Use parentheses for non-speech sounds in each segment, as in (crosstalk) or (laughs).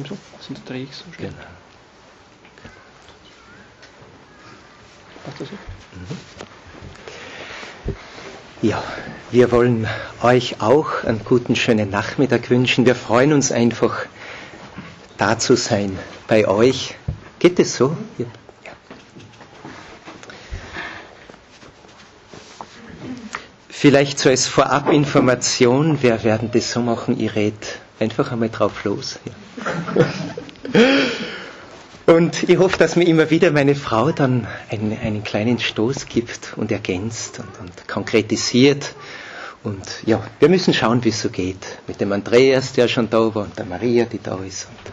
nimm so, sonst drehe ich so schnell. Genau. Passt das so? Ja, wir wollen euch auch einen guten, schönen Nachmittag wünschen. Wir freuen uns einfach, da zu sein bei euch. Geht es so? Ja. Vielleicht so als Vorabinformation, wir werden das so machen, ich rede einfach einmal drauf los. Ja. (laughs) Und ich hoffe, dass mir immer wieder meine Frau dann einen, einen kleinen Stoß gibt und ergänzt und, und, konkretisiert. Und ja, wir müssen schauen, wie es so geht. Mit dem Andreas, der schon da war, und der Maria, die da ist. Und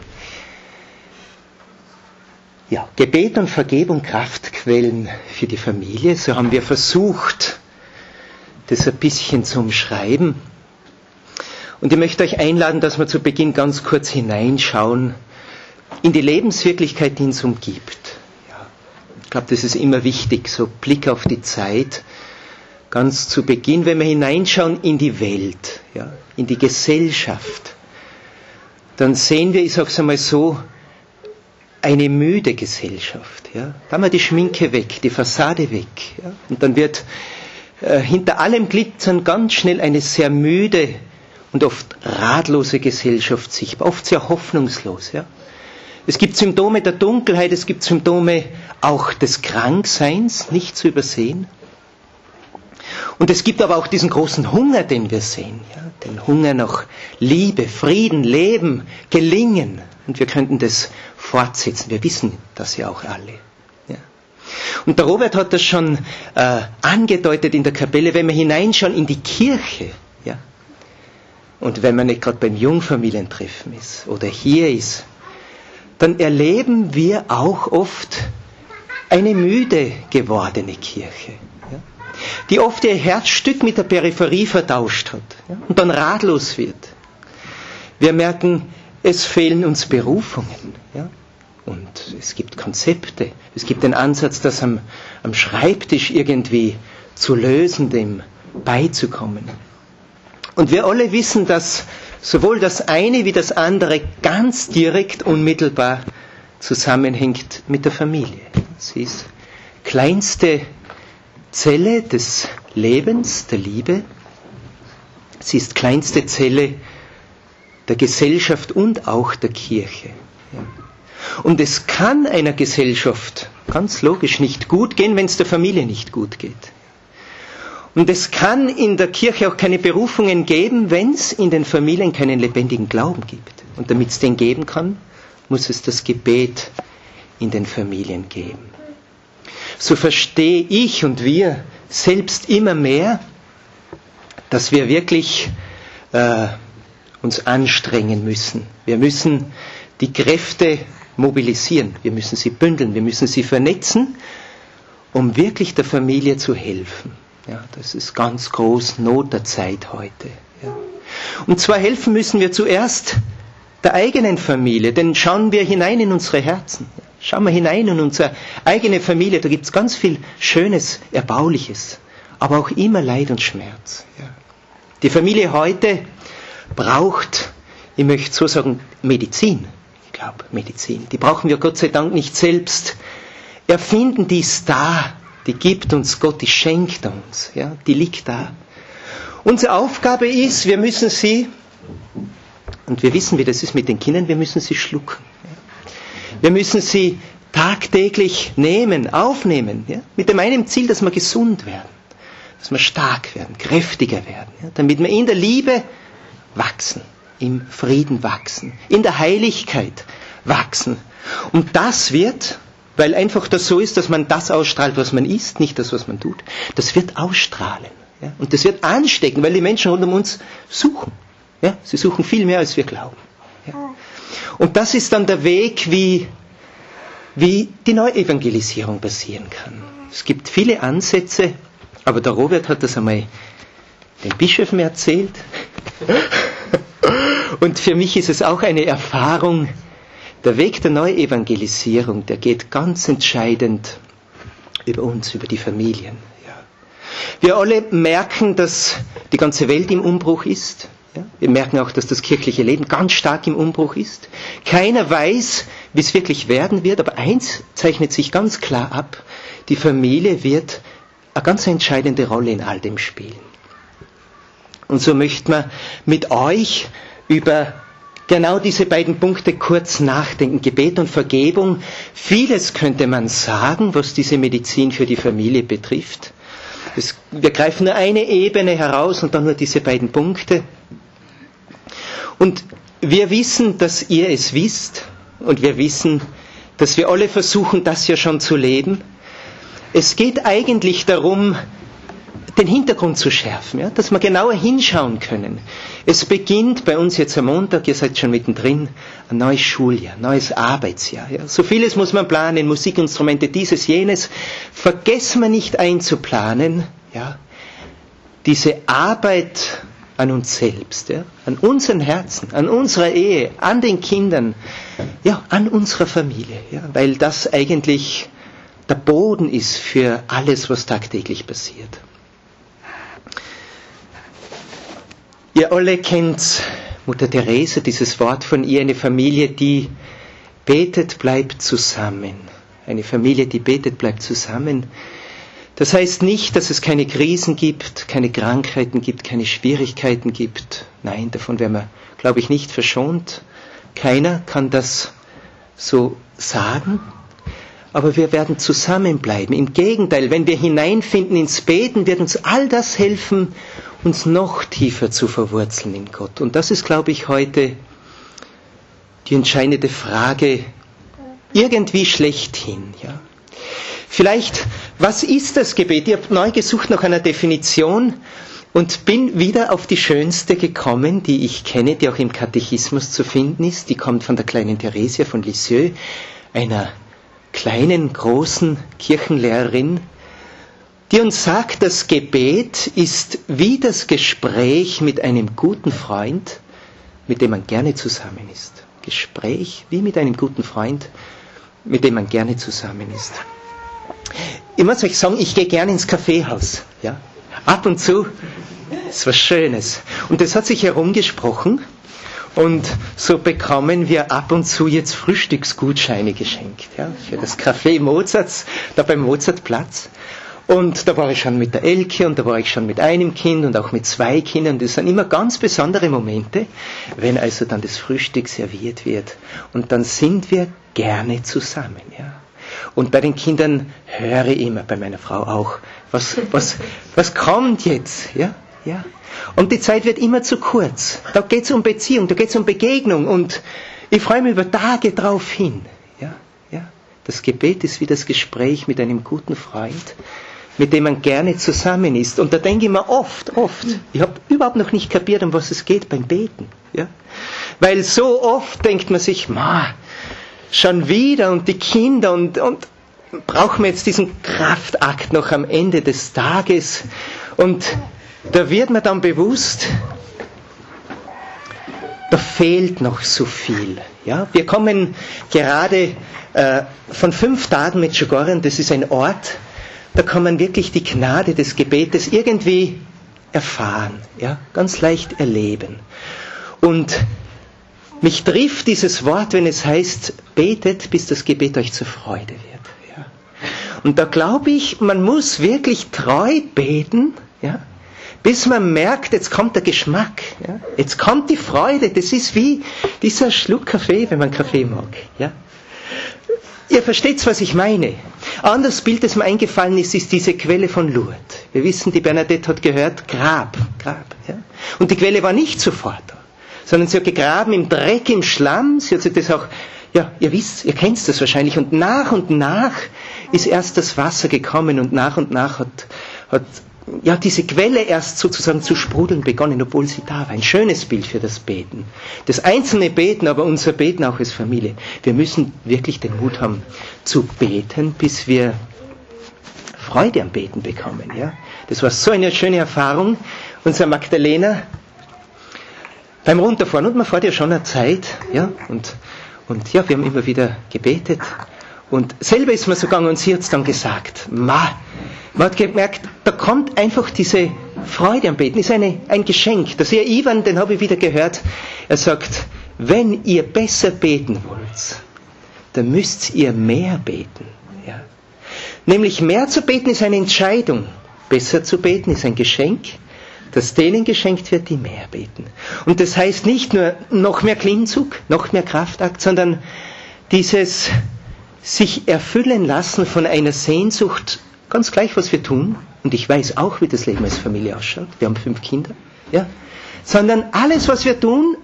ja, Gebet und Vergebung Kraftquellen für die Familie. So haben wir versucht, das ein bisschen zu umschreiben. Und ich möchte euch einladen, dass wir zu Beginn ganz kurz hineinschauen in die Lebenswirklichkeit, die uns umgibt. Ich glaube, das ist immer wichtig, so Blick auf die Zeit. Ganz zu Beginn, wenn wir hineinschauen in die Welt, ja, in die Gesellschaft, dann sehen wir, ich sage es einmal so, eine müde Gesellschaft. Ja. Da haben wir die Schminke weg, die Fassade weg. Ja. Und dann wird äh, hinter allem Glitzern ganz schnell eine sehr müde und oft ratlose Gesellschaft sichtbar, oft sehr hoffnungslos. Ja. Es gibt Symptome der Dunkelheit, es gibt Symptome auch des Krankseins, nicht zu übersehen. Und es gibt aber auch diesen großen Hunger, den wir sehen, ja, den Hunger nach Liebe, Frieden, Leben, Gelingen. Und wir könnten das fortsetzen. Wir wissen das ja auch alle. Ja. Und der Robert hat das schon äh, angedeutet in der Kapelle, wenn wir hineinschauen in die Kirche, und wenn man nicht gerade beim Jungfamilientreffen ist oder hier ist, dann erleben wir auch oft eine müde gewordene Kirche, ja, die oft ihr Herzstück mit der Peripherie vertauscht hat ja, und dann ratlos wird. Wir merken, es fehlen uns Berufungen. Ja, und es gibt Konzepte. Es gibt den Ansatz, das am, am Schreibtisch irgendwie zu lösen, dem beizukommen. Und wir alle wissen, dass sowohl das eine wie das andere ganz direkt unmittelbar zusammenhängt mit der Familie. Sie ist kleinste Zelle des Lebens, der Liebe. Sie ist kleinste Zelle der Gesellschaft und auch der Kirche. Und es kann einer Gesellschaft ganz logisch nicht gut gehen, wenn es der Familie nicht gut geht. Und es kann in der Kirche auch keine Berufungen geben, wenn es in den Familien keinen lebendigen Glauben gibt. Und damit es den geben kann, muss es das Gebet in den Familien geben. So verstehe ich und wir selbst immer mehr, dass wir wirklich äh, uns anstrengen müssen. Wir müssen die Kräfte mobilisieren, wir müssen sie bündeln, wir müssen sie vernetzen, um wirklich der Familie zu helfen. Ja, das ist ganz groß Not der Zeit heute. Ja. Und zwar helfen müssen wir zuerst der eigenen Familie, denn schauen wir hinein in unsere Herzen. Schauen wir hinein in unsere eigene Familie, da gibt es ganz viel Schönes, Erbauliches, aber auch immer Leid und Schmerz. Ja. Die Familie heute braucht, ich möchte so sagen, Medizin. Ich glaube, Medizin. Die brauchen wir Gott sei Dank nicht selbst erfinden, die da die gibt uns Gott, die schenkt uns, ja, die liegt da. Unsere Aufgabe ist, wir müssen sie, und wir wissen, wie das ist mit den Kindern, wir müssen sie schlucken. Wir müssen sie tagtäglich nehmen, aufnehmen, ja, mit dem einen Ziel, dass wir gesund werden, dass wir stark werden, kräftiger werden, ja, damit wir in der Liebe wachsen, im Frieden wachsen, in der Heiligkeit wachsen. Und das wird weil einfach das so ist, dass man das ausstrahlt, was man ist, nicht das, was man tut. Das wird ausstrahlen. Ja? Und das wird anstecken, weil die Menschen rund um uns suchen. Ja? Sie suchen viel mehr, als wir glauben. Ja? Und das ist dann der Weg, wie, wie die Neuevangelisierung passieren kann. Es gibt viele Ansätze, aber der Robert hat das einmal den Bischöfen erzählt. (laughs) Und für mich ist es auch eine Erfahrung, der Weg der Neuevangelisierung, der geht ganz entscheidend über uns, über die Familien. Ja. Wir alle merken, dass die ganze Welt im Umbruch ist. Ja? Wir merken auch, dass das kirchliche Leben ganz stark im Umbruch ist. Keiner weiß, wie es wirklich werden wird, aber eins zeichnet sich ganz klar ab. Die Familie wird eine ganz entscheidende Rolle in all dem spielen. Und so möchten wir mit euch über genau diese beiden Punkte kurz nachdenken. Gebet und Vergebung. Vieles könnte man sagen, was diese Medizin für die Familie betrifft. Das, wir greifen nur eine Ebene heraus und dann nur diese beiden Punkte. Und wir wissen, dass ihr es wisst und wir wissen, dass wir alle versuchen, das ja schon zu leben. Es geht eigentlich darum, den Hintergrund zu schärfen, ja, dass wir genauer hinschauen können. Es beginnt bei uns jetzt am Montag, ihr seid schon mittendrin, ein neues Schuljahr, neues Arbeitsjahr. Ja. So vieles muss man planen, Musikinstrumente, dieses, jenes. Vergessen wir nicht einzuplanen, ja, diese Arbeit an uns selbst, ja, an unseren Herzen, an unserer Ehe, an den Kindern, ja, an unserer Familie, ja, weil das eigentlich der Boden ist für alles, was tagtäglich passiert. Ihr alle kennt Mutter Therese, dieses Wort von ihr, eine Familie, die betet, bleibt zusammen. Eine Familie, die betet, bleibt zusammen. Das heißt nicht, dass es keine Krisen gibt, keine Krankheiten gibt, keine Schwierigkeiten gibt. Nein, davon werden wir, glaube ich, nicht verschont. Keiner kann das so sagen. Aber wir werden zusammenbleiben. Im Gegenteil, wenn wir hineinfinden ins Beten, wird uns all das helfen, uns noch tiefer zu verwurzeln in Gott. Und das ist, glaube ich, heute die entscheidende Frage irgendwie schlechthin. Ja. Vielleicht, was ist das Gebet? Ich habe neu gesucht nach einer Definition und bin wieder auf die schönste gekommen, die ich kenne, die auch im Katechismus zu finden ist. Die kommt von der kleinen Theresia von Lisieux, einer kleinen, großen Kirchenlehrerin, die uns sagt, das Gebet ist wie das Gespräch mit einem guten Freund, mit dem man gerne zusammen ist. Gespräch wie mit einem guten Freund, mit dem man gerne zusammen ist. Ich muss euch sagen, ich gehe gerne ins Kaffeehaus. Ja? Ab und zu ist was Schönes. Und das hat sich herumgesprochen. Und so bekommen wir ab und zu jetzt Frühstücksgutscheine geschenkt. Ja, für das Café Mozarts, da beim Mozartplatz. Und da war ich schon mit der Elke und da war ich schon mit einem Kind und auch mit zwei Kindern. Das sind immer ganz besondere Momente, wenn also dann das Frühstück serviert wird. Und dann sind wir gerne zusammen, ja. Und bei den Kindern höre ich immer, bei meiner Frau auch, was, was, was kommt jetzt, ja, ja. Und die Zeit wird immer zu kurz. Da geht es um Beziehung, da geht es um Begegnung und ich freue mich über Tage drauf hin, ja, ja. Das Gebet ist wie das Gespräch mit einem guten Freund mit dem man gerne zusammen ist. Und da denke ich mir oft, oft, ich habe überhaupt noch nicht kapiert, um was es geht beim Beten. Ja? Weil so oft denkt man sich, ma, schon wieder und die Kinder und, und brauchen wir jetzt diesen Kraftakt noch am Ende des Tages. Und da wird mir dann bewusst, da fehlt noch so viel. Ja, wir kommen gerade äh, von fünf Tagen mit Schogoren, das ist ein Ort, da kann man wirklich die Gnade des Gebetes irgendwie erfahren, ja, ganz leicht erleben. Und mich trifft dieses Wort, wenn es heißt, betet, bis das Gebet euch zur Freude wird. Ja. Und da glaube ich, man muss wirklich treu beten, ja, bis man merkt, jetzt kommt der Geschmack, ja, jetzt kommt die Freude. Das ist wie dieser Schluck Kaffee, wenn man Kaffee mag. Ja. Ihr versteht, was ich meine. Anderes Bild, das mir eingefallen ist, ist diese Quelle von Lourdes. Wir wissen, die Bernadette hat gehört, Grab, Grab. Ja? Und die Quelle war nicht sofort da, sondern sie hat gegraben im Dreck, im Schlamm. Sie hat sich das auch, ja, ihr wisst, ihr kennt das wahrscheinlich. Und nach und nach ist erst das Wasser gekommen und nach und nach hat, hat ja, diese Quelle erst sozusagen zu sprudeln begonnen, obwohl sie da war. Ein schönes Bild für das Beten. Das einzelne Beten, aber unser Beten auch als Familie. Wir müssen wirklich den Mut haben zu beten, bis wir Freude am Beten bekommen. Ja? Das war so eine schöne Erfahrung. Unser Magdalena beim Runterfahren, und man fährt ja schon eine Zeit, ja, und, und ja, wir haben immer wieder gebetet. Und selber ist mir so gegangen und sie hat es dann gesagt, ma, man hat gemerkt, da kommt einfach diese Freude am Beten, ist eine, ein Geschenk. Der Seher Ivan, den habe ich wieder gehört, er sagt, wenn ihr besser beten wollt, dann müsst ihr mehr beten. Ja. Nämlich mehr zu beten ist eine Entscheidung. Besser zu beten ist ein Geschenk, das denen geschenkt wird, die mehr beten. Und das heißt nicht nur noch mehr Klimmzug, noch mehr Kraftakt, sondern dieses sich erfüllen lassen von einer Sehnsucht, ganz gleich, was wir tun, und ich weiß auch, wie das Leben als Familie ausschaut, wir haben fünf Kinder, ja, sondern alles, was wir tun,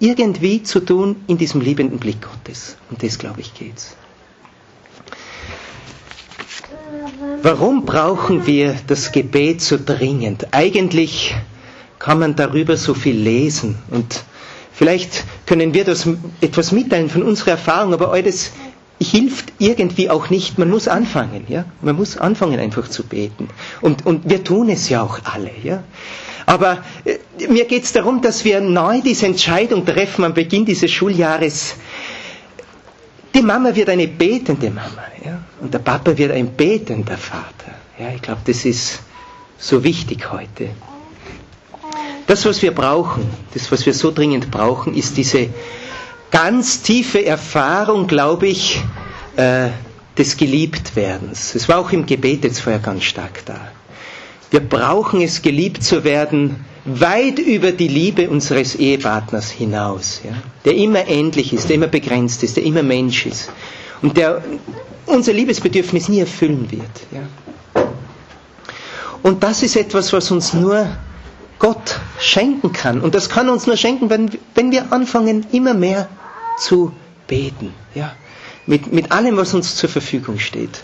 irgendwie zu tun in diesem liebenden Blick Gottes. Und das, glaube ich, geht's. Warum brauchen wir das Gebet so dringend? Eigentlich kann man darüber so viel lesen und vielleicht können wir das etwas mitteilen von unserer Erfahrung, aber alles hilft irgendwie auch nicht. Man muss anfangen, ja. Man muss anfangen einfach zu beten. Und, und wir tun es ja auch alle, ja. Aber äh, mir geht es darum, dass wir neu diese Entscheidung treffen am Beginn dieses Schuljahres. Die Mama wird eine betende Mama ja? und der Papa wird ein betender Vater. Ja, ich glaube, das ist so wichtig heute. Das, was wir brauchen, das, was wir so dringend brauchen, ist diese ganz tiefe Erfahrung, glaube ich, äh, des Geliebtwerdens. Es war auch im Gebet jetzt vorher ganz stark da. Wir brauchen es, geliebt zu werden, weit über die Liebe unseres Ehepartners hinaus, ja? der immer endlich ist, der immer begrenzt ist, der immer Mensch ist und der unser Liebesbedürfnis nie erfüllen wird. Ja? Und das ist etwas, was uns nur Gott schenken kann. Und das kann uns nur schenken, wenn, wenn wir anfangen, immer mehr zu beten. Ja? Mit, mit allem, was uns zur Verfügung steht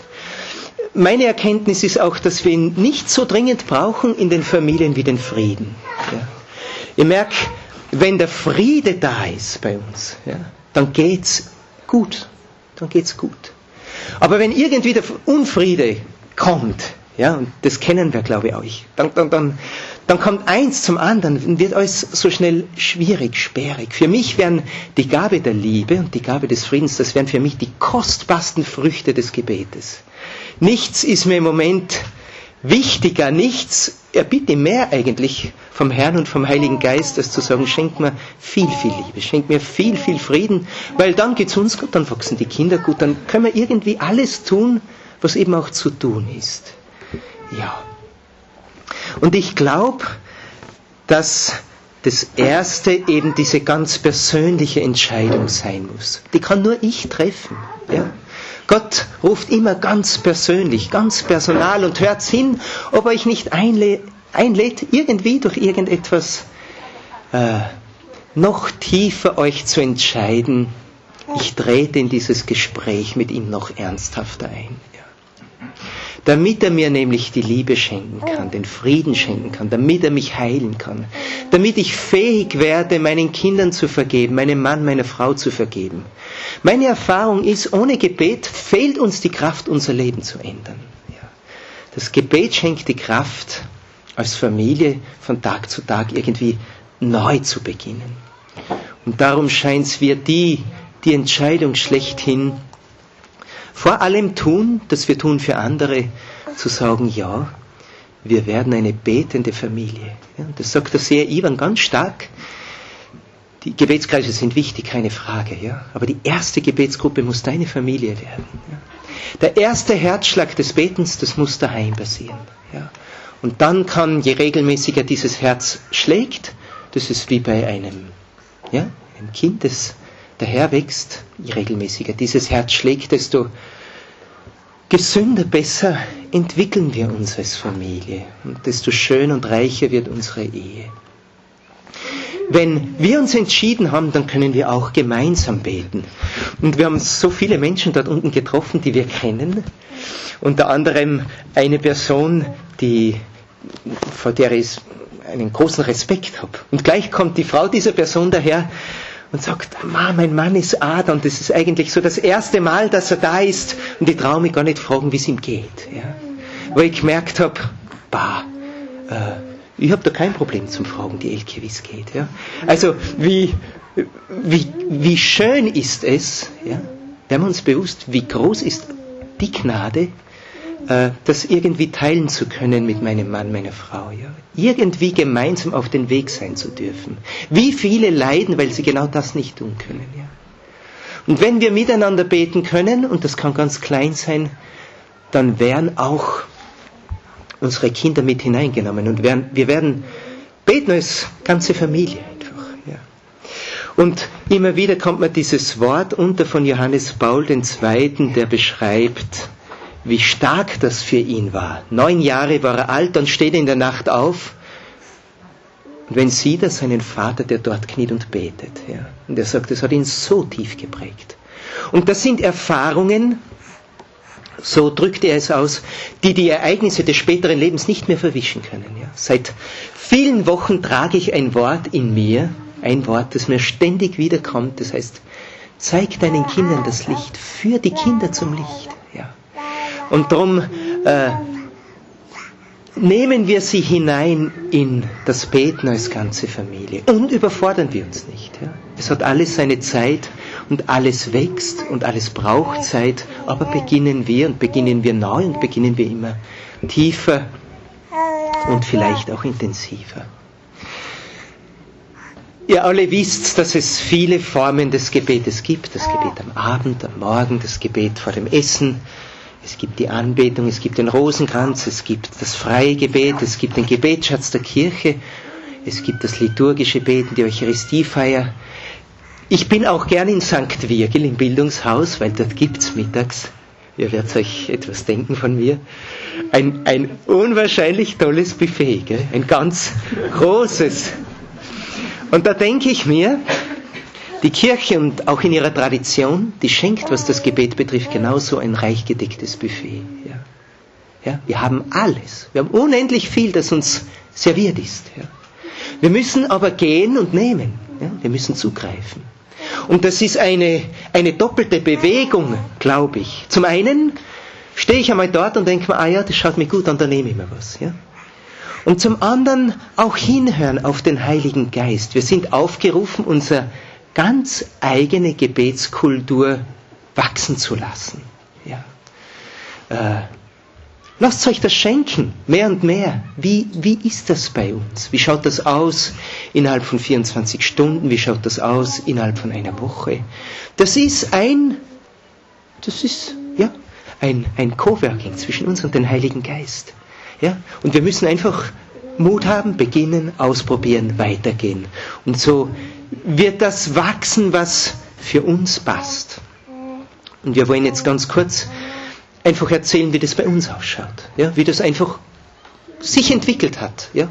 meine Erkenntnis ist auch, dass wir ihn nicht so dringend brauchen in den Familien wie den Frieden. Ja. Ich merke, wenn der Friede da ist bei uns, ja, dann geht's gut. Dann geht's gut. Aber wenn irgendwie der Unfriede kommt, ja, und das kennen wir, glaube ich, auch, dann, dann, dann, dann kommt eins zum anderen und wird alles so schnell schwierig, sperrig. Für mich wären die Gabe der Liebe und die Gabe des Friedens, das wären für mich die kostbarsten Früchte des Gebetes. Nichts ist mir im Moment wichtiger, nichts erbitte mehr eigentlich vom Herrn und vom Heiligen Geist, als zu sagen, schenk mir viel, viel Liebe, schenk mir viel, viel Frieden, weil dann geht's uns gut, dann wachsen die Kinder gut, dann können wir irgendwie alles tun, was eben auch zu tun ist. Ja. Und ich glaube, dass das erste eben diese ganz persönliche Entscheidung sein muss. Die kann nur ich treffen. Ja? Gott ruft immer ganz persönlich, ganz personal und hört hin, ob er euch nicht einlädt, einlädt irgendwie durch irgendetwas äh, noch tiefer euch zu entscheiden. Ich trete in dieses Gespräch mit ihm noch ernsthafter ein. Damit er mir nämlich die Liebe schenken kann, den Frieden schenken kann, damit er mich heilen kann, damit ich fähig werde, meinen Kindern zu vergeben, meinem Mann, meiner Frau zu vergeben, meine Erfahrung ist, ohne Gebet fehlt uns die Kraft, unser Leben zu ändern. Das Gebet schenkt die Kraft, als Familie von Tag zu Tag irgendwie neu zu beginnen. Und darum scheint es wir die, die Entscheidung schlechthin vor allem tun, dass wir tun für andere, zu sagen, ja, wir werden eine betende Familie. Ja, das sagt der Seher Ivan ganz stark die Gebetskreise sind wichtig, keine Frage, ja. Aber die erste Gebetsgruppe muss deine Familie werden. Ja? Der erste Herzschlag des Betens, das muss daheim passieren. Ja? Und dann kann, je regelmäßiger dieses Herz schlägt, das ist wie bei einem, ja, einem Kind, das daher wächst, je regelmäßiger dieses Herz schlägt, desto gesünder, besser entwickeln wir uns als Familie. Und desto schön und reicher wird unsere Ehe. Wenn wir uns entschieden haben, dann können wir auch gemeinsam beten. Und wir haben so viele Menschen dort unten getroffen, die wir kennen. Unter anderem eine Person, die, vor der ich einen großen Respekt habe. Und gleich kommt die Frau dieser Person daher und sagt, Ma, mein Mann ist Adam. Und das ist eigentlich so das erste Mal, dass er da ist. Und ich traue mich gar nicht fragen, wie es ihm geht. Ja? Weil ich gemerkt habe, bah, äh, ich habe da kein Problem zum Fragen, die Elke, wie es geht. Ja? Also wie, wie, wie schön ist es, ja? werden wir uns bewusst, wie groß ist die Gnade, äh, das irgendwie teilen zu können mit meinem Mann, meiner Frau. Ja? Irgendwie gemeinsam auf den Weg sein zu dürfen. Wie viele leiden, weil sie genau das nicht tun können. Ja? Und wenn wir miteinander beten können, und das kann ganz klein sein, dann werden auch unsere Kinder mit hineingenommen und werden, wir werden beten als ganze Familie einfach. Und immer wieder kommt mir dieses Wort unter von Johannes Paul II., der beschreibt, wie stark das für ihn war. Neun Jahre war er alt, dann steht in der Nacht auf und wenn sieht er seinen Vater, der dort kniet und betet. Ja. Und er sagt, das hat ihn so tief geprägt. Und das sind Erfahrungen, so drückt er es aus, die die Ereignisse des späteren Lebens nicht mehr verwischen können. Ja. Seit vielen Wochen trage ich ein Wort in mir, ein Wort, das mir ständig wiederkommt, das heißt, zeig deinen Kindern das Licht, führ die Kinder zum Licht. Und darum äh, nehmen wir sie hinein in das Beten als ganze Familie und überfordern wir uns nicht. Ja. Es hat alles seine Zeit und alles wächst und alles braucht Zeit, aber beginnen wir und beginnen wir neu und beginnen wir immer tiefer und vielleicht auch intensiver. Ihr alle wisst, dass es viele Formen des Gebetes gibt. Das Gebet am Abend, am Morgen, das Gebet vor dem Essen, es gibt die Anbetung, es gibt den Rosenkranz, es gibt das freie Gebet, es gibt den Gebetsschatz der Kirche, es gibt das liturgische Beten, die Eucharistiefeier. Ich bin auch gern in St. Virgil im Bildungshaus, weil dort gibt's mittags, ihr werdet euch etwas denken von mir, ein, ein unwahrscheinlich tolles Buffet, gell? ein ganz großes. Und da denke ich mir, die Kirche und auch in ihrer Tradition, die schenkt, was das Gebet betrifft, genauso ein reich gedecktes Buffet. Ja. Ja, wir haben alles. Wir haben unendlich viel, das uns serviert ist. Ja. Wir müssen aber gehen und nehmen. Ja. Wir müssen zugreifen. Und das ist eine, eine doppelte Bewegung, glaube ich. Zum einen stehe ich einmal dort und denke mir, ah ja, das schaut mir gut an, da nehme ich mir was. Ja. Und zum anderen auch hinhören auf den Heiligen Geist. Wir sind aufgerufen, unser ganz eigene Gebetskultur wachsen zu lassen. Ja. Äh, lasst euch das schenken, mehr und mehr. Wie, wie ist das bei uns? Wie schaut das aus innerhalb von 24 Stunden? Wie schaut das aus innerhalb von einer Woche? Das ist ein, das ist, ja, ein, ein Coworking zwischen uns und dem Heiligen Geist. Ja? Und wir müssen einfach Mut haben, beginnen, ausprobieren, weitergehen. Und so wird das wachsen, was für uns passt. Und wir wollen jetzt ganz kurz einfach erzählen, wie das bei uns ausschaut, ja, wie das einfach sich entwickelt hat, ja.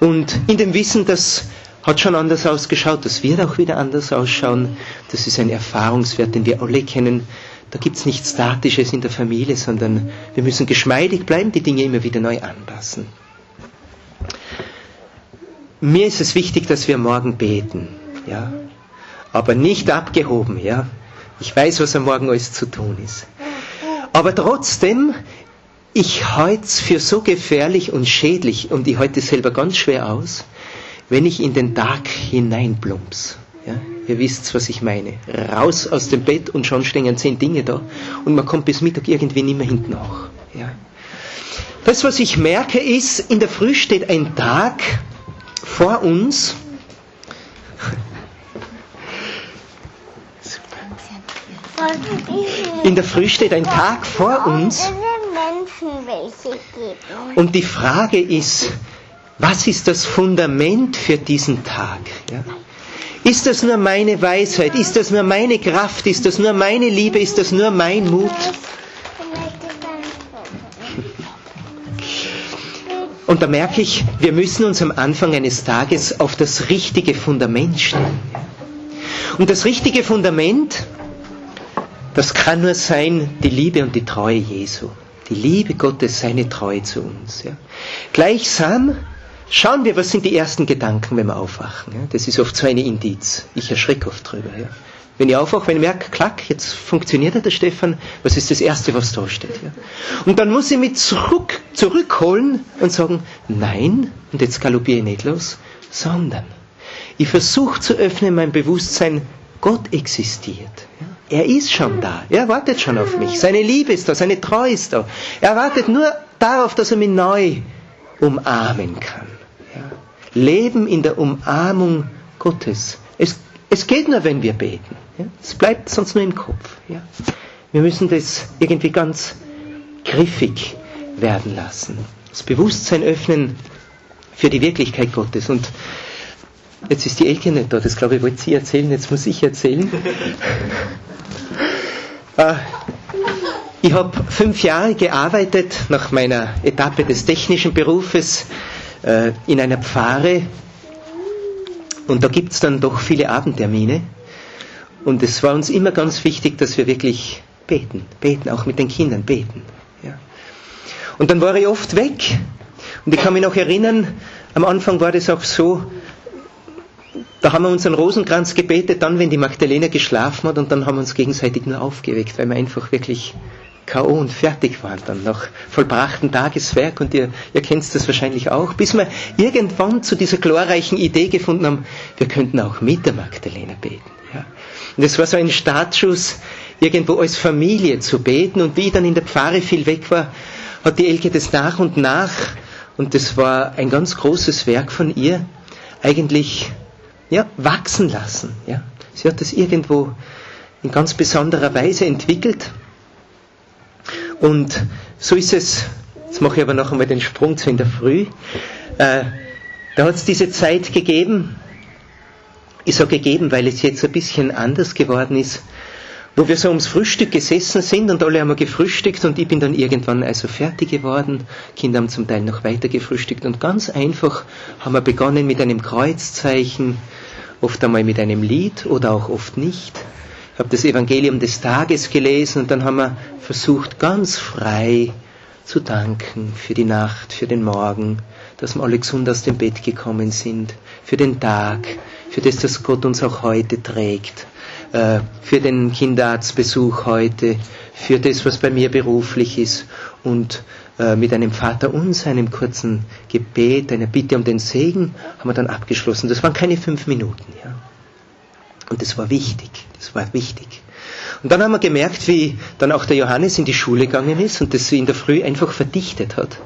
Und in dem Wissen, das hat schon anders ausgeschaut, das wird auch wieder anders ausschauen. Das ist ein Erfahrungswert, den wir alle kennen. Da gibt es nichts Statisches in der Familie, sondern wir müssen geschmeidig bleiben, die Dinge immer wieder neu anpassen. Mir ist es wichtig, dass wir morgen beten ja. Aber nicht abgehoben, ja. Ich weiß, was am Morgen alles zu tun ist. Aber trotzdem, ich halte es für so gefährlich und schädlich und ich halte es selber ganz schwer aus, wenn ich in den Tag hineinplumps. Ja, ihr wisst, was ich meine. Raus aus dem Bett und schon stehen zehn Dinge da und man kommt bis Mittag irgendwie nicht mehr hinten nach. Ja. Das, was ich merke, ist, in der Früh steht ein Tag vor uns, In der Früh steht ein Tag vor uns. Und die Frage ist, was ist das Fundament für diesen Tag? Ja? Ist das nur meine Weisheit? Ist das nur meine Kraft? Ist das nur meine Liebe? Ist das nur mein Mut? Und da merke ich, wir müssen uns am Anfang eines Tages auf das richtige Fundament stellen. Und das richtige Fundament das kann nur sein die Liebe und die Treue Jesu. Die Liebe Gottes, seine Treue zu uns. Ja. Gleichsam schauen wir, was sind die ersten Gedanken, wenn wir aufwachen. Ja. Das ist oft so eine Indiz. Ich erschrecke oft drüber. Ja. Wenn ich aufwache, wenn ich merke, klack, jetzt funktioniert der Stefan, was ist das Erste, was da steht? Ja? Und dann muss ich mich zurück, zurückholen und sagen, nein, und jetzt galoppiere ich nicht los, sondern ich versuche zu öffnen mein Bewusstsein, Gott existiert. Ja? Er ist schon da. Er wartet schon auf mich. Seine Liebe ist da, seine Treue ist da. Er wartet nur darauf, dass er mich neu umarmen kann. Ja. Leben in der Umarmung Gottes. Es, es geht nur, wenn wir beten. Ja. Es bleibt sonst nur im Kopf. Ja. Wir müssen das irgendwie ganz griffig werden lassen. Das Bewusstsein öffnen für die Wirklichkeit Gottes. Und jetzt ist die Elke nicht da, das glaube ich, wollte sie erzählen, jetzt muss ich erzählen. (laughs) Äh, ich habe fünf Jahre gearbeitet nach meiner Etappe des technischen Berufes äh, in einer Pfarre. Und da gibt es dann doch viele Abendtermine. Und es war uns immer ganz wichtig, dass wir wirklich beten, beten, auch mit den Kindern beten. Und dann war ich oft weg. Und ich kann mich noch erinnern, am Anfang war das auch so, da haben wir unseren Rosenkranz gebetet, dann, wenn die Magdalena geschlafen hat, und dann haben wir uns gegenseitig nur aufgeweckt, weil wir einfach wirklich K.O. und fertig waren dann nach vollbrachten Tageswerk und ihr, ihr kennt das wahrscheinlich auch, bis wir irgendwann zu dieser glorreichen Idee gefunden haben, wir könnten auch mit der Magdalena beten. Ja. Und es war so ein Startschuss, irgendwo als Familie zu beten und wie ich dann in der Pfarre viel weg war, hat die Elke das nach und nach, und das war ein ganz großes Werk von ihr, eigentlich ja, wachsen lassen. Ja. Sie hat das irgendwo in ganz besonderer Weise entwickelt. Und so ist es, jetzt mache ich aber noch einmal den Sprung zu in der Früh, äh, da hat es diese Zeit gegeben, ich sage gegeben, weil es jetzt ein bisschen anders geworden ist, wo wir so ums Frühstück gesessen sind und alle haben gefrühstückt und ich bin dann irgendwann also fertig geworden. Kinder haben zum Teil noch weiter gefrühstückt und ganz einfach haben wir begonnen mit einem Kreuzzeichen, oft einmal mit einem Lied oder auch oft nicht. Ich habe das Evangelium des Tages gelesen und dann haben wir versucht, ganz frei zu danken für die Nacht, für den Morgen, dass wir alle gesund aus dem Bett gekommen sind, für den Tag, für das, dass Gott uns auch heute trägt, äh, für den Kinderarztbesuch heute, für das, was bei mir beruflich ist und mit einem Vater uns, einem kurzen Gebet, einer Bitte um den Segen, haben wir dann abgeschlossen. Das waren keine fünf Minuten. Ja. Und das war wichtig, das war wichtig. Und dann haben wir gemerkt, wie dann auch der Johannes in die Schule gegangen ist und das in der Früh einfach verdichtet hat.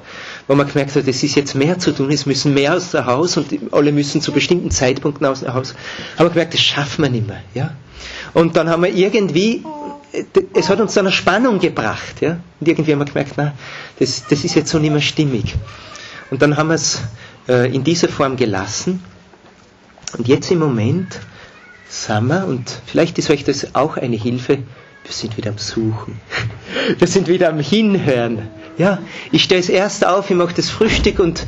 Wo man gemerkt hat, es ist jetzt mehr zu tun, es müssen mehr aus der Haus und alle müssen zu bestimmten Zeitpunkten aus dem Haus. Haben wir gemerkt, das schaffen wir nicht mehr. Ja? Und dann haben wir irgendwie es hat uns zu einer Spannung gebracht. Ja? Und irgendwie haben wir gemerkt, na, das, das ist jetzt so nicht mehr stimmig. Und dann haben wir es äh, in dieser Form gelassen. Und jetzt im Moment sind wir, und vielleicht ist euch das auch eine Hilfe, wir sind wieder am Suchen. (laughs) Wir sind wieder am Hinhören. Ja, ich stehe es erst auf, ich mache das Frühstück und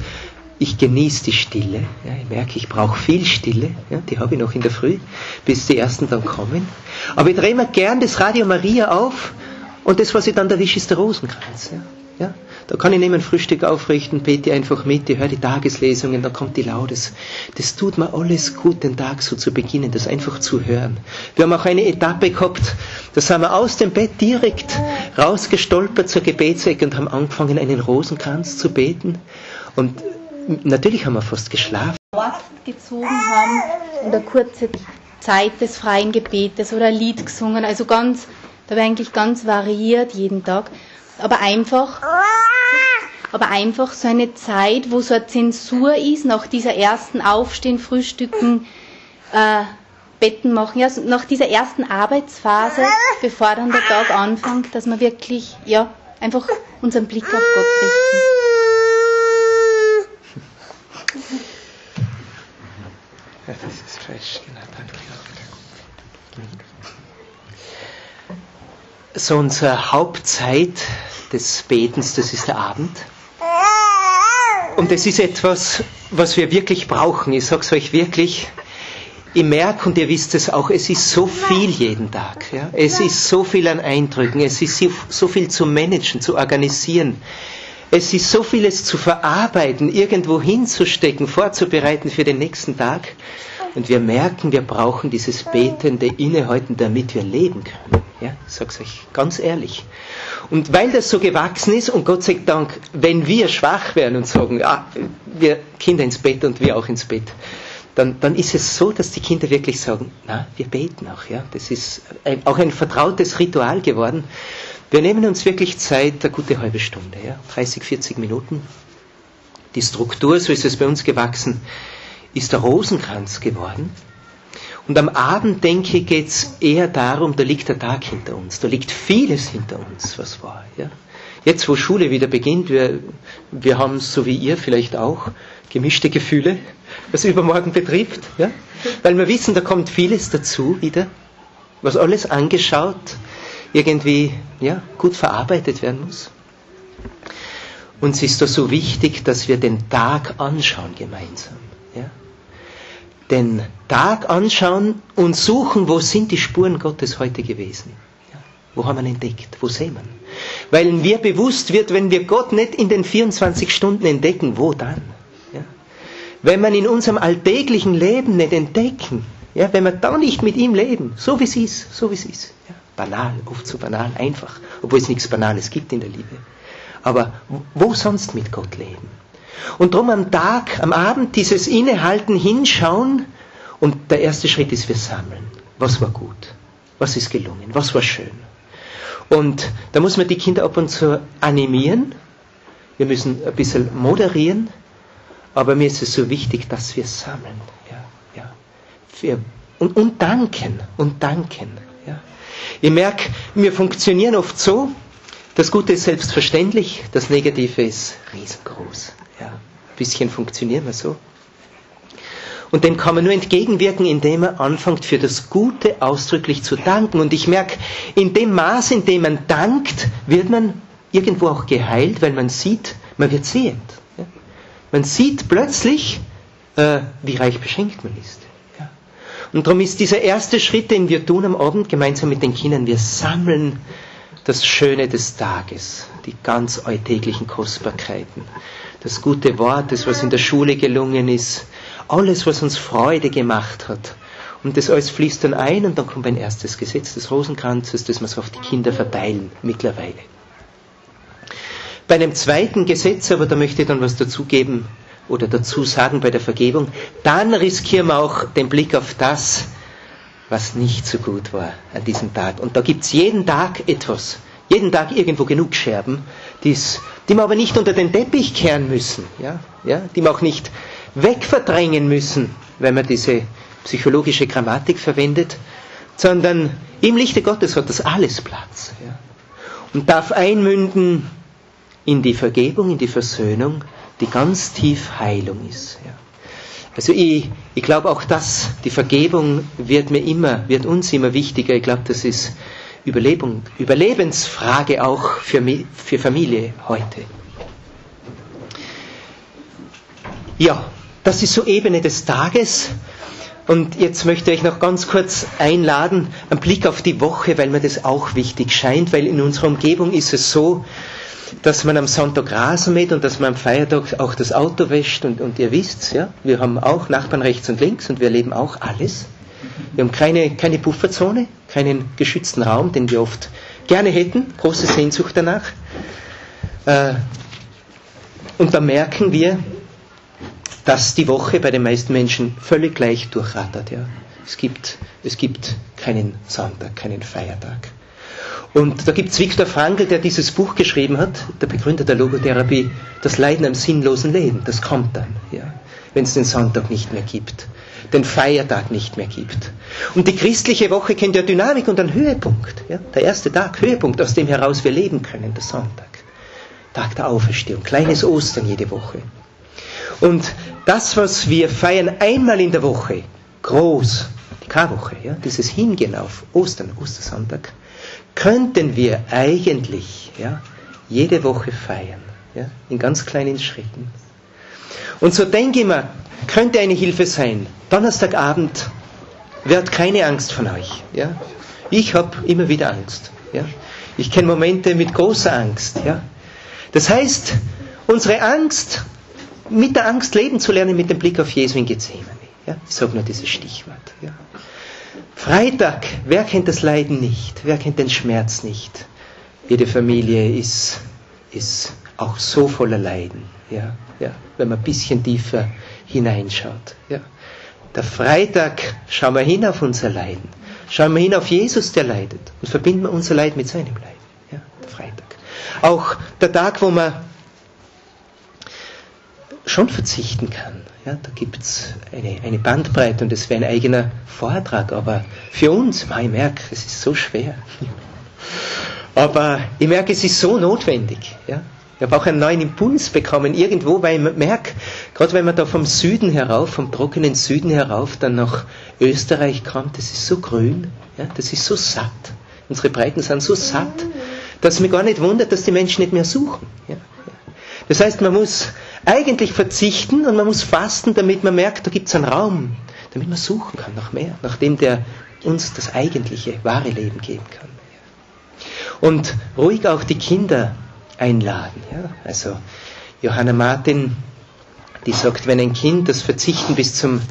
ich genieße die Stille. Ja, ich merke, ich brauche viel Stille. Ja, die habe ich noch in der Früh, bis die ersten dann kommen. Aber ich drehe mir gern das Radio Maria auf und das, was ich dann erwische, ist der Rosenkranz. Ja, ja, da kann ich neben ein Frühstück aufrichten, bete einfach mit, ich höre die Tageslesungen, da kommt die Laudes. Das tut mir alles gut, den Tag so zu beginnen, das einfach zu hören. Wir haben auch eine Etappe gehabt, da sind wir aus dem Bett direkt rausgestolpert zur Gebetsecke und haben angefangen, einen Rosenkranz zu beten. Und natürlich haben wir fast geschlafen. gezogen haben oder kurze Zeit des freien Gebetes oder ein Lied gesungen, also ganz, da war eigentlich ganz variiert jeden Tag, aber einfach, aber einfach so eine Zeit, wo so eine Zensur ist, nach dieser ersten Aufstehen, Frühstücken, äh, Betten machen, ja, nach dieser ersten Arbeitsphase, bevor dann der Tag anfängt, dass wir wirklich, ja, einfach unseren Blick auf Gott richten. Ja, das ist falsch, genau, danke. So unsere Hauptzeit des Betens, das ist der Abend. Und das ist etwas, was wir wirklich brauchen. Ich sage es euch wirklich. Ich merke, und ihr wisst es auch, es ist so viel jeden Tag. Ja? Es ist so viel an Eindrücken, es ist so viel zu managen, zu organisieren. Es ist so vieles zu verarbeiten, irgendwo hinzustecken, vorzubereiten für den nächsten Tag. Und wir merken, wir brauchen dieses betende Innehalten, damit wir leben können. Ja, ich sag's euch ganz ehrlich. Und weil das so gewachsen ist, und Gott sei Dank, wenn wir schwach werden und sagen, ah, wir Kinder ins Bett und wir auch ins Bett, dann, dann ist es so, dass die Kinder wirklich sagen, na, wir beten auch, ja. Das ist ein, auch ein vertrautes Ritual geworden. Wir nehmen uns wirklich Zeit, eine gute halbe Stunde, ja. 30, 40 Minuten. Die Struktur, so ist es bei uns gewachsen, ist der Rosenkranz geworden. Und am Abend, denke ich, geht es eher darum, da liegt der Tag hinter uns, da liegt vieles hinter uns, was war. Ja? Jetzt, wo Schule wieder beginnt, wir, wir haben, so wie ihr vielleicht auch, gemischte Gefühle, was übermorgen betrifft, ja? weil wir wissen, da kommt vieles dazu wieder, was alles angeschaut, irgendwie ja, gut verarbeitet werden muss. Uns ist da so wichtig, dass wir den Tag anschauen gemeinsam. Ja? Den Tag anschauen und suchen, wo sind die Spuren Gottes heute gewesen. Ja? Wo haben wir entdeckt? Wo sehen wir? Weil mir bewusst wird, wenn wir Gott nicht in den 24 Stunden entdecken, wo dann? Ja? Wenn wir in unserem alltäglichen Leben nicht entdecken, ja, wenn wir da nicht mit ihm leben, so wie es ist, so wie es ist. Ja? Banal, oft so banal, einfach, obwohl es nichts Banales gibt in der Liebe. Aber wo sonst mit Gott leben? Und darum am Tag, am Abend dieses Innehalten, Hinschauen und der erste Schritt ist, wir sammeln. Was war gut? Was ist gelungen? Was war schön? Und da muss man die Kinder ab und zu animieren. Wir müssen ein bisschen moderieren. Aber mir ist es so wichtig, dass wir sammeln. Ja, ja. Wir, und, und danken. Und danken. Ich merke, wir funktionieren oft so, das Gute ist selbstverständlich, das Negative ist riesengroß. Ja, ein bisschen funktionieren wir so. Und dem kann man nur entgegenwirken, indem man anfängt, für das Gute ausdrücklich zu danken. Und ich merke, in dem Maß, in dem man dankt, wird man irgendwo auch geheilt, weil man sieht, man wird sehend. Ja? Man sieht plötzlich, äh, wie reich beschenkt man ist. Und darum ist dieser erste Schritt, den wir tun am Abend gemeinsam mit den Kindern, wir sammeln das Schöne des Tages, die ganz alltäglichen Kostbarkeiten, das gute Wort, das, was in der Schule gelungen ist, alles, was uns Freude gemacht hat. Und das alles fließt dann ein und dann kommt ein erstes Gesetz des Rosenkranzes, das wir so auf die Kinder verteilen mittlerweile. Bei einem zweiten Gesetz, aber da möchte ich dann was dazugeben oder dazu sagen bei der Vergebung, dann riskieren wir auch den Blick auf das, was nicht so gut war an diesem Tag. Und da gibt's jeden Tag etwas, jeden Tag irgendwo genug Scherben, die's, die wir aber nicht unter den Teppich kehren müssen, ja, ja, die wir auch nicht wegverdrängen müssen, wenn man diese psychologische Grammatik verwendet, sondern im Lichte Gottes hat das alles Platz ja, und darf einmünden in die Vergebung, in die Versöhnung, die ganz tief Heilung ist. Ja. Also ich, ich glaube auch das, die Vergebung wird mir immer, wird uns immer wichtiger. Ich glaube, das ist Überlebung, Überlebensfrage auch für, für Familie heute. Ja, das ist so Ebene des Tages. Und jetzt möchte ich noch ganz kurz einladen, einen Blick auf die Woche, weil mir das auch wichtig scheint, weil in unserer Umgebung ist es so, dass man am Sonntag Rasen mäht und dass man am Feiertag auch das Auto wäscht und, und ihr wisst, ja, wir haben auch Nachbarn rechts und links und wir erleben auch alles. Wir haben keine, keine Pufferzone, keinen geschützten Raum, den wir oft gerne hätten, große Sehnsucht danach. Äh, und da merken wir, dass die Woche bei den meisten Menschen völlig gleich durchrattert. Ja. Es, gibt, es gibt keinen Sonntag, keinen Feiertag. Und da gibt es Viktor Frankl, der dieses Buch geschrieben hat, der Begründer der Logotherapie, das Leiden am sinnlosen Leben. Das kommt dann, ja, wenn es den Sonntag nicht mehr gibt, den Feiertag nicht mehr gibt. Und die christliche Woche kennt ja Dynamik und einen Höhepunkt. Ja, der erste Tag, Höhepunkt, aus dem heraus wir leben können, der Sonntag. Tag der Auferstehung, kleines Ostern jede Woche. Und das, was wir feiern einmal in der Woche, groß, die Karwoche, ja, dieses Hingehen auf Ostern, Ostersonntag, könnten wir eigentlich ja, jede Woche feiern, ja, in ganz kleinen Schritten. Und so denke ich mir, könnte eine Hilfe sein. Donnerstagabend wird keine Angst von euch. Ja? Ich habe immer wieder Angst. Ja? Ich kenne Momente mit großer Angst. Ja? Das heißt, unsere Angst, mit der Angst leben zu lernen, mit dem Blick auf Jesu in Gethsemane. Ja? Ich sage nur dieses Stichwort. Ja? Freitag, wer kennt das Leiden nicht? Wer kennt den Schmerz nicht? Jede Familie ist, ist auch so voller Leiden, ja, ja, wenn man ein bisschen tiefer hineinschaut. Ja. Der Freitag, schauen wir hin auf unser Leiden. Schauen wir hin auf Jesus, der leidet. Und verbinden wir unser Leid mit seinem Leid. Ja, der Freitag. Auch der Tag, wo man schon verzichten kann. Ja, da gibt es eine, eine Bandbreite und das wäre ein eigener Vortrag. Aber für uns, ich merke, es ist so schwer. Aber ich merke, es ist so notwendig. Ja. Ich habe auch einen neuen Impuls bekommen, irgendwo, weil ich merke, gerade wenn man da vom Süden herauf, vom trockenen Süden herauf, dann nach Österreich kommt, das ist so grün, ja, das ist so satt. Unsere Breiten sind so satt, dass mich gar nicht wundert, dass die Menschen nicht mehr suchen. Ja. Das heißt, man muss eigentlich verzichten und man muss fasten, damit man merkt, da gibt es einen Raum, damit man suchen kann nach mehr, nach dem, der uns das eigentliche, wahre Leben geben kann. Und ruhig auch die Kinder einladen. Ja? Also Johanna Martin, die sagt, wenn ein Kind das Verzichten bis zum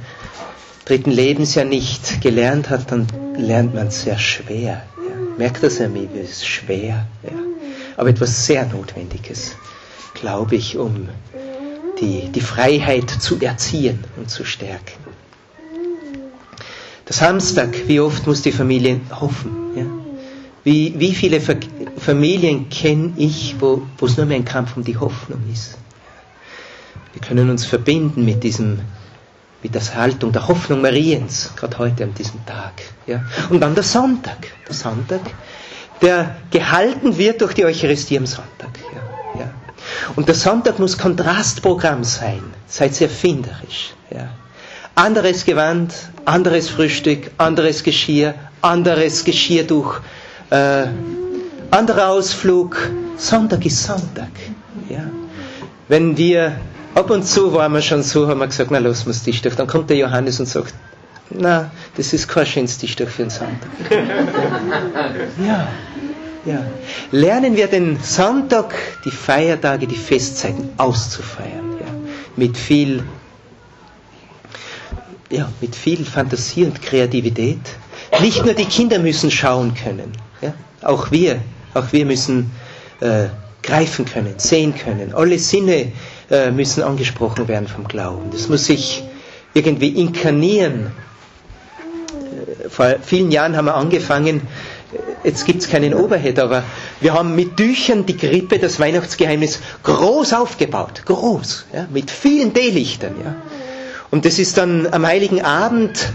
dritten Lebensjahr nicht gelernt hat, dann lernt man es sehr schwer. Ja? Merkt das ja mir, es ist schwer. Ja? Aber etwas sehr Notwendiges, glaube ich, um die, die Freiheit zu erziehen und zu stärken. Das Samstag, wie oft muss die Familie hoffen? Ja? Wie, wie viele Familien kenne ich, wo, wo es nur mehr ein Kampf um die Hoffnung ist? Wir können uns verbinden mit diesem, mit der Haltung der Hoffnung Mariens, gerade heute an diesem Tag. Ja? Und dann der Sonntag, der Sonntag, der gehalten wird durch die Eucharistie am Sonntag. Und der Sonntag muss Kontrastprogramm sein. Seid sehr erfinderisch. Ja? Anderes Gewand, anderes Frühstück, anderes Geschirr, anderes Geschirrtuch äh, anderer Ausflug, Sonntag ist Sonntag. Ja. Wenn wir, ab und zu waren wir schon so, haben wir gesagt, na wir das Tischtuch. Dann kommt der Johannes und sagt, na, das ist kein schönes Tischtuch für den Sonntag. (laughs) ja, ja. Lernen wir den Sonntag, die Feiertage, die Festzeiten auszufeiern. Ja. Mit viel, ja, mit viel Fantasie und Kreativität. Nicht nur die Kinder müssen schauen können. Ja? Auch wir, auch wir müssen äh, greifen können, sehen können. Alle Sinne äh, müssen angesprochen werden vom Glauben. Das muss sich irgendwie inkarnieren. Äh, vor vielen Jahren haben wir angefangen, jetzt gibt es keinen Overhead, aber wir haben mit Tüchern die Grippe, das Weihnachtsgeheimnis, groß aufgebaut. Groß, ja, mit vielen D-Lichtern. Ja. Und das ist dann am Heiligen Abend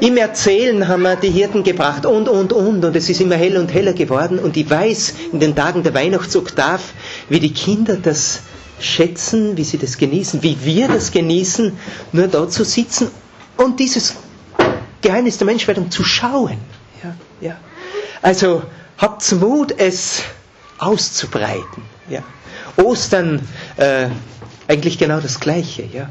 im Erzählen haben wir die Hirten gebracht und, und, und. Und es ist immer heller und heller geworden. Und ich weiß in den Tagen der Weihnachtsoktav, wie die Kinder das schätzen, wie sie das genießen, wie wir das genießen, nur da zu sitzen und dieses Geheimnis der Menschwerdung zu schauen. Ja, ja. Also habt Mut, es auszubreiten. Ja. Ostern äh, eigentlich genau das Gleiche. Ja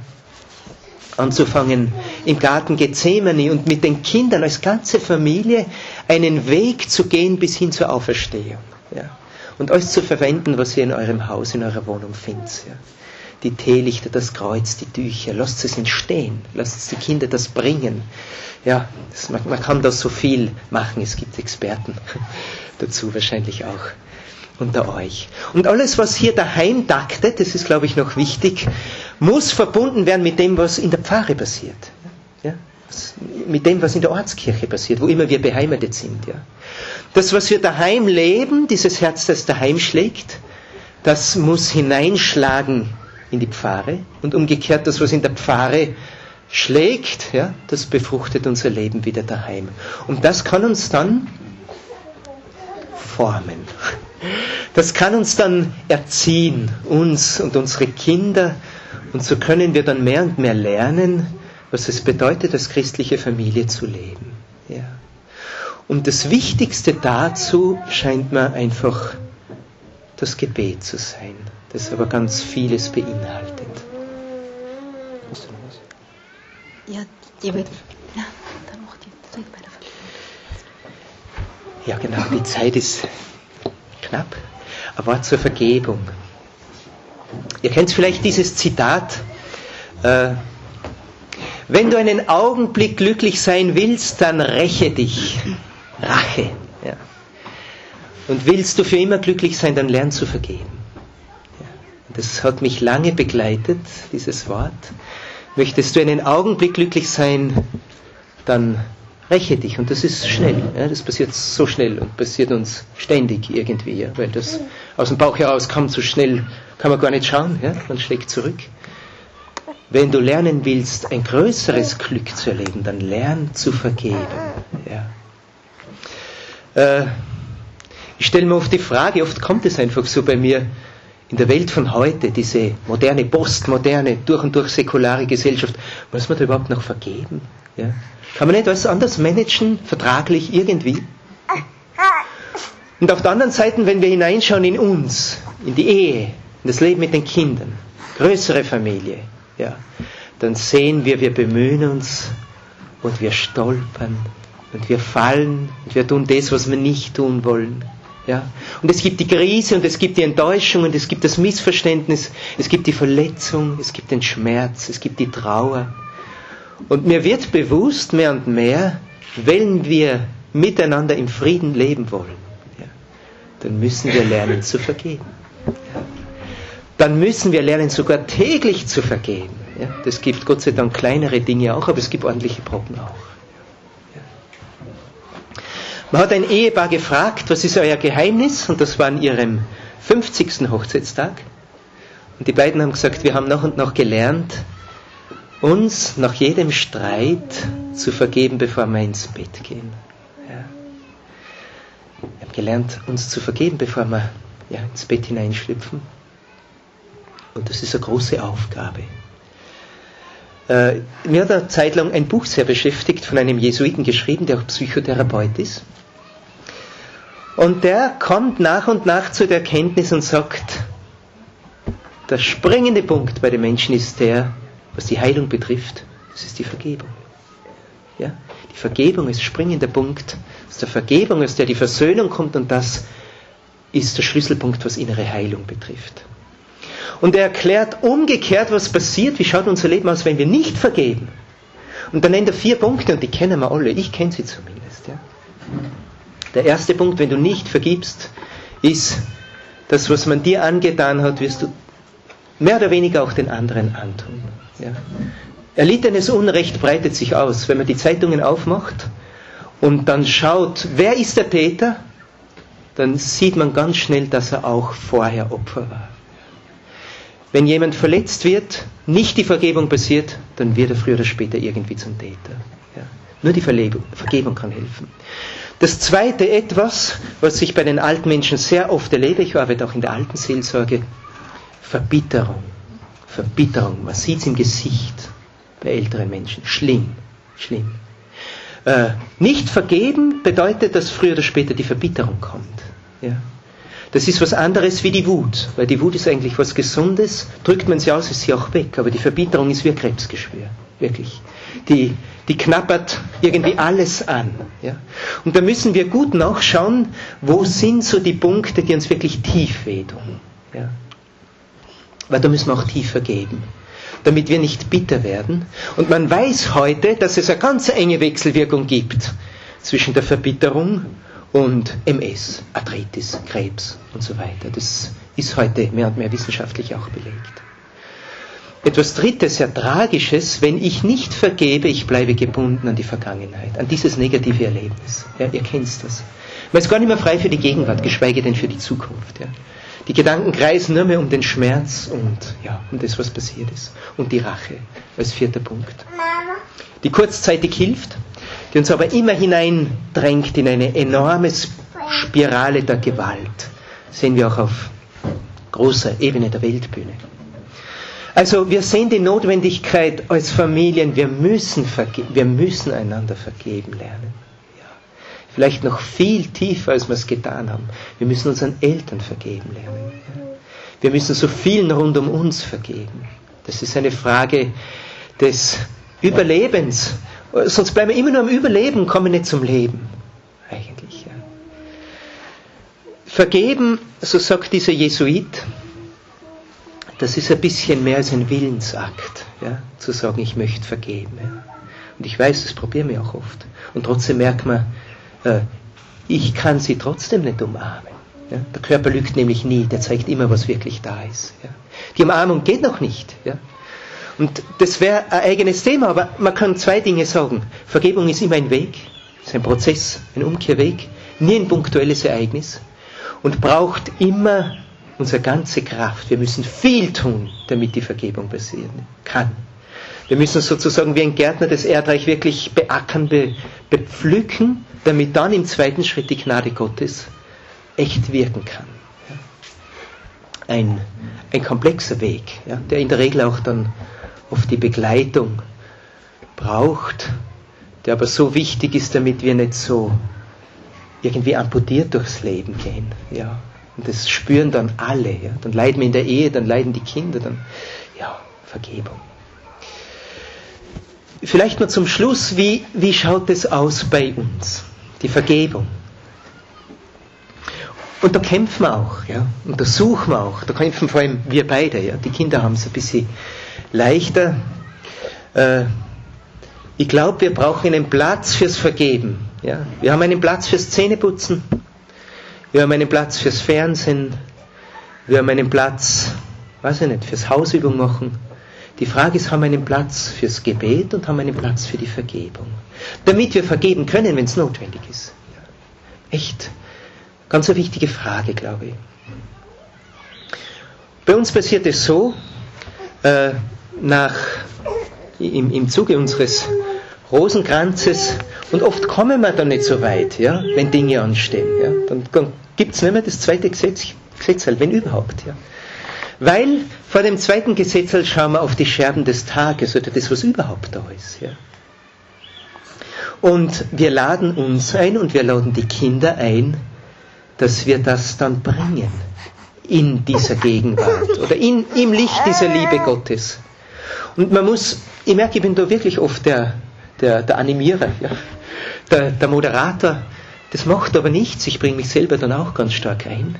anzufangen im Garten Gethsemane und mit den Kindern als ganze Familie einen Weg zu gehen bis hin zur Auferstehung. Ja. Und alles zu verwenden, was ihr in eurem Haus, in eurer Wohnung findet. Ja. Die Teelichter, das Kreuz, die Tücher, lasst es entstehen, lasst die Kinder das bringen. Ja, das, man, man kann da so viel machen, es gibt Experten (laughs) dazu wahrscheinlich auch unter euch. Und alles, was hier daheim taktet, das ist, glaube ich, noch wichtig, muss verbunden werden mit dem, was in der Pfarre passiert. Ja? Mit dem, was in der Ortskirche passiert, wo immer wir beheimatet sind. Ja? Das, was wir daheim leben, dieses Herz, das daheim schlägt, das muss hineinschlagen in die Pfarre und umgekehrt das, was in der Pfarre schlägt, ja, das befruchtet unser Leben wieder daheim. Und das kann uns dann formen. Das kann uns dann erziehen, uns und unsere Kinder. Und so können wir dann mehr und mehr lernen, was es bedeutet, als christliche Familie zu leben. Ja. Und das Wichtigste dazu scheint mir einfach das Gebet zu sein, das aber ganz vieles beinhaltet. Du noch was? Ja, ich will, na, dann mach die, bei der Ja, genau, die Zeit ist knapp. Ein Wort zur Vergebung. Ihr kennt vielleicht dieses Zitat. Äh, wenn du einen Augenblick glücklich sein willst, dann räche dich. Rache. Ja. Und willst du für immer glücklich sein, dann lern zu vergeben. Das hat mich lange begleitet, dieses Wort. Möchtest du einen Augenblick glücklich sein, dann räche dich. Und das ist schnell. Ja, das passiert so schnell und passiert uns ständig irgendwie, ja, weil das aus dem Bauch heraus kommt so schnell, kann man gar nicht schauen. Ja, man schlägt zurück. Wenn du lernen willst, ein größeres Glück zu erleben, dann lern zu vergeben. Ja. Äh, ich stelle mir oft die Frage, oft kommt es einfach so bei mir, in der Welt von heute, diese moderne, postmoderne, durch und durch säkulare Gesellschaft, muss man da überhaupt noch vergeben? Ja? Kann man nicht alles anders managen, vertraglich irgendwie? Und auf der anderen Seite, wenn wir hineinschauen in uns, in die Ehe, in das Leben mit den Kindern, größere Familie, ja, dann sehen wir, wir bemühen uns und wir stolpern und wir fallen und wir tun das, was wir nicht tun wollen. Ja? Und es gibt die Krise und es gibt die Enttäuschung und es gibt das Missverständnis, es gibt die Verletzung, es gibt den Schmerz, es gibt die Trauer. Und mir wird bewusst mehr und mehr, wenn wir miteinander im Frieden leben wollen, ja, dann müssen wir lernen zu vergeben. Ja. Dann müssen wir lernen sogar täglich zu vergeben. Ja. Das gibt Gott sei Dank kleinere Dinge auch, aber es gibt ordentliche Brocken auch. Man hat ein Ehepaar gefragt, was ist euer Geheimnis? Und das war an ihrem 50. Hochzeitstag. Und die beiden haben gesagt, wir haben noch und noch gelernt, uns nach jedem Streit zu vergeben, bevor wir ins Bett gehen. Ja. Wir haben gelernt, uns zu vergeben, bevor wir ja, ins Bett hineinschlüpfen. Und das ist eine große Aufgabe. Äh, mir hat eine Zeit lang ein Buch sehr beschäftigt, von einem Jesuiten geschrieben, der auch Psychotherapeut ist. Und der kommt nach und nach zu der Erkenntnis und sagt, der springende Punkt bei den Menschen ist der, was die Heilung betrifft, das ist die Vergebung. Ja? Die Vergebung ist springender Punkt, aus der Vergebung, aus der die Versöhnung kommt und das ist der Schlüsselpunkt, was innere Heilung betrifft. Und er erklärt umgekehrt, was passiert, wie schaut unser Leben aus, wenn wir nicht vergeben. Und dann nennt er vier Punkte und die kennen wir alle, ich kenne sie zumindest. Ja? Der erste Punkt, wenn du nicht vergibst, ist, das, was man dir angetan hat, wirst du mehr oder weniger auch den anderen antun. Ja. Erlittenes Unrecht breitet sich aus. Wenn man die Zeitungen aufmacht und dann schaut, wer ist der Täter, dann sieht man ganz schnell, dass er auch vorher Opfer war. Wenn jemand verletzt wird, nicht die Vergebung passiert, dann wird er früher oder später irgendwie zum Täter. Nur die Vergebung kann helfen. Das zweite etwas, was ich bei den alten Menschen sehr oft erlebe, ich arbeite auch in der alten Seelsorge, Verbitterung. Verbitterung, man sieht es im Gesicht bei älteren Menschen. Schlimm, schlimm. Äh, nicht vergeben bedeutet, dass früher oder später die Verbitterung kommt. Ja? Das ist was anderes wie die Wut, weil die Wut ist eigentlich was Gesundes. Drückt man sie aus, ist sie auch weg. Aber die Verbitterung ist wie ein Krebsgeschwür, wirklich. Die, die knappert irgendwie alles an. Ja? Und da müssen wir gut nachschauen, wo sind so die Punkte, die uns wirklich tief wehtun. Ja? Weil da müssen wir auch tiefer geben, damit wir nicht bitter werden. Und man weiß heute, dass es eine ganz enge Wechselwirkung gibt zwischen der Verbitterung und MS, Arthritis, Krebs und so weiter. Das ist heute mehr und mehr wissenschaftlich auch belegt. Etwas Drittes, sehr Tragisches, wenn ich nicht vergebe, ich bleibe gebunden an die Vergangenheit, an dieses negative Erlebnis. Ja, ihr kennt das. Man ist gar nicht mehr frei für die Gegenwart, geschweige denn für die Zukunft. Ja. Die Gedanken kreisen nur mehr um den Schmerz und ja, um das, was passiert ist. Und die Rache als vierter Punkt. Die kurzzeitig hilft, die uns aber immer hineindrängt in eine enorme Spirale der Gewalt. Sehen wir auch auf großer Ebene der Weltbühne. Also wir sehen die Notwendigkeit als Familien, wir müssen, wir müssen einander vergeben lernen. Ja. Vielleicht noch viel tiefer, als wir es getan haben. Wir müssen unseren Eltern vergeben lernen. Ja. Wir müssen so vielen rund um uns vergeben. Das ist eine Frage des Überlebens. Sonst bleiben wir immer nur am Überleben, kommen nicht zum Leben. Eigentlich. Ja. Vergeben, so sagt dieser Jesuit, das ist ein bisschen mehr als ein Willensakt, ja, zu sagen, ich möchte vergeben. Ja. Und ich weiß, das probieren wir auch oft. Und trotzdem merkt man, äh, ich kann sie trotzdem nicht umarmen. Ja. Der Körper lügt nämlich nie, der zeigt immer, was wirklich da ist. Ja. Die Umarmung geht noch nicht. Ja. Und das wäre ein eigenes Thema, aber man kann zwei Dinge sagen. Vergebung ist immer ein Weg, ist ein Prozess, ein Umkehrweg, nie ein punktuelles Ereignis und braucht immer unsere ganze Kraft. Wir müssen viel tun, damit die Vergebung passieren kann. Wir müssen sozusagen wie ein Gärtner das Erdreich wirklich beackern, be, bepflücken, damit dann im zweiten Schritt die Gnade Gottes echt wirken kann. Ein, ein komplexer Weg, ja, der in der Regel auch dann oft die Begleitung braucht, der aber so wichtig ist, damit wir nicht so irgendwie amputiert durchs Leben gehen. Ja. Und das spüren dann alle. Ja. Dann leiden wir in der Ehe, dann leiden die Kinder, dann ja, Vergebung. Vielleicht nur zum Schluss, wie, wie schaut es aus bei uns? Die Vergebung. Und da kämpfen wir auch, ja. Und da suchen wir auch. Da kämpfen vor allem wir beide, ja. Die Kinder haben es ein bisschen leichter. Äh, ich glaube, wir brauchen einen Platz fürs Vergeben. Ja? Wir haben einen Platz fürs Zähneputzen. Wir haben einen Platz fürs Fernsehen. Wir haben einen Platz, weiß ich nicht, fürs Hausübung machen. Die Frage ist, haben wir einen Platz fürs Gebet und haben wir einen Platz für die Vergebung? Damit wir vergeben können, wenn es notwendig ist. Echt. Ganz eine wichtige Frage, glaube ich. Bei uns passiert es so, äh, nach, im, im Zuge unseres Rosenkranzes, und oft kommen wir dann nicht so weit, ja, wenn Dinge anstehen. Ja. Dann gibt es nicht mehr das zweite Gesetz, Gesetz wenn überhaupt. Ja. Weil vor dem zweiten Gesetz schauen wir auf die Scherben des Tages oder das, was überhaupt da ist. Ja. Und wir laden uns ein und wir laden die Kinder ein, dass wir das dann bringen in dieser Gegenwart oder in, im Licht dieser Liebe Gottes. Und man muss, ich merke, ich bin da wirklich oft der, der, der Animierer, ja. der, der Moderator. Das macht aber nichts, ich bringe mich selber dann auch ganz stark ein.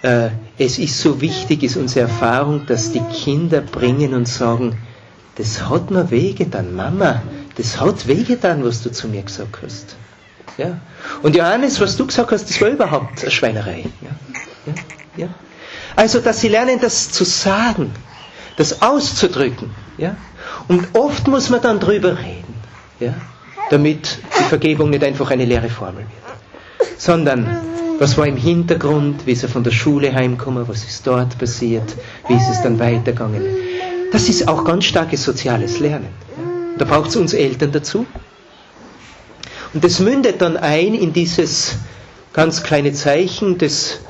Äh, es ist so wichtig, ist unsere Erfahrung, dass die Kinder bringen und sagen, das hat mir wehgetan, Mama, das hat wehgetan, was du zu mir gesagt hast. Ja? Und Johannes, was du gesagt hast, das war überhaupt eine Schweinerei. Ja? Ja? Ja? Also, dass sie lernen, das zu sagen, das auszudrücken. Ja? Und oft muss man dann drüber reden, ja? damit die Vergebung nicht einfach eine leere Formel wird, sondern was war im Hintergrund, wie er von der Schule heimgekommen, was ist dort passiert, wie ist es dann weitergegangen. Das ist auch ganz starkes soziales Lernen. Da braucht es uns Eltern dazu. Und das mündet dann ein in dieses ganz kleine Zeichen, das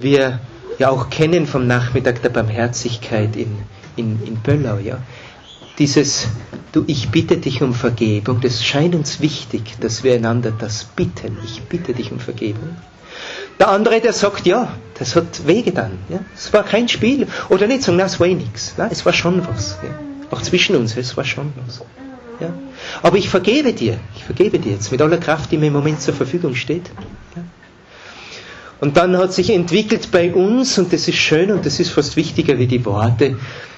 wir ja auch kennen vom Nachmittag der Barmherzigkeit in, in, in Böllau. Ja. Dieses, du, ich bitte dich um Vergebung, das scheint uns wichtig, dass wir einander das bitten. Ich bitte dich um Vergebung. Der andere, der sagt, ja, das hat wehgetan. Ja. Es war kein Spiel. Oder nicht sagen, na, es war eh nichts. Nein, es war schon was. Ja. Auch zwischen uns, es war schon was. Ja. Aber ich vergebe dir. Ich vergebe dir jetzt mit aller Kraft, die mir im Moment zur Verfügung steht. Ja. Und dann hat sich entwickelt bei uns, und das ist schön und das ist fast wichtiger wie die Worte,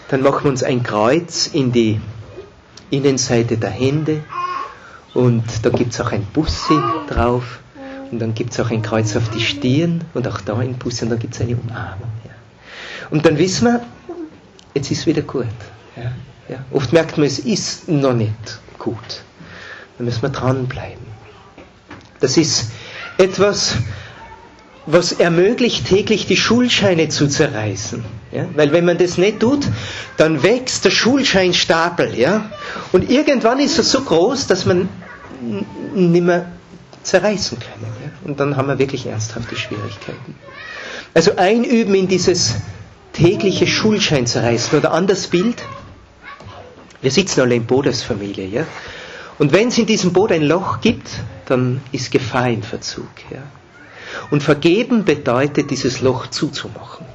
dann machen wir uns ein Kreuz in die Innenseite der Hände und da gibt es auch ein Bussi drauf und dann gibt es auch ein Kreuz auf die Stirn und auch da ein Bussi und dann gibt es eine Umarmung. Ja. Und dann wissen wir, jetzt ist wieder gut. Ja. Ja. Oft merkt man, es ist noch nicht gut. Dann müssen wir dranbleiben. Das ist etwas, was ermöglicht, täglich die Schulscheine zu zerreißen. Ja? Weil wenn man das nicht tut, dann wächst der Schulscheinstapel. Ja? Und irgendwann ist er so groß, dass man nicht mehr zerreißen kann. Ja? Und dann haben wir wirklich ernsthafte Schwierigkeiten. Also einüben in dieses tägliche Schulschein zerreißen. Oder anders Bild, wir sitzen alle im Boot als Familie. Ja? Und wenn es in diesem Boot ein Loch gibt, dann ist Gefahr in Verzug. Ja? Und vergeben bedeutet, dieses Loch zuzumachen.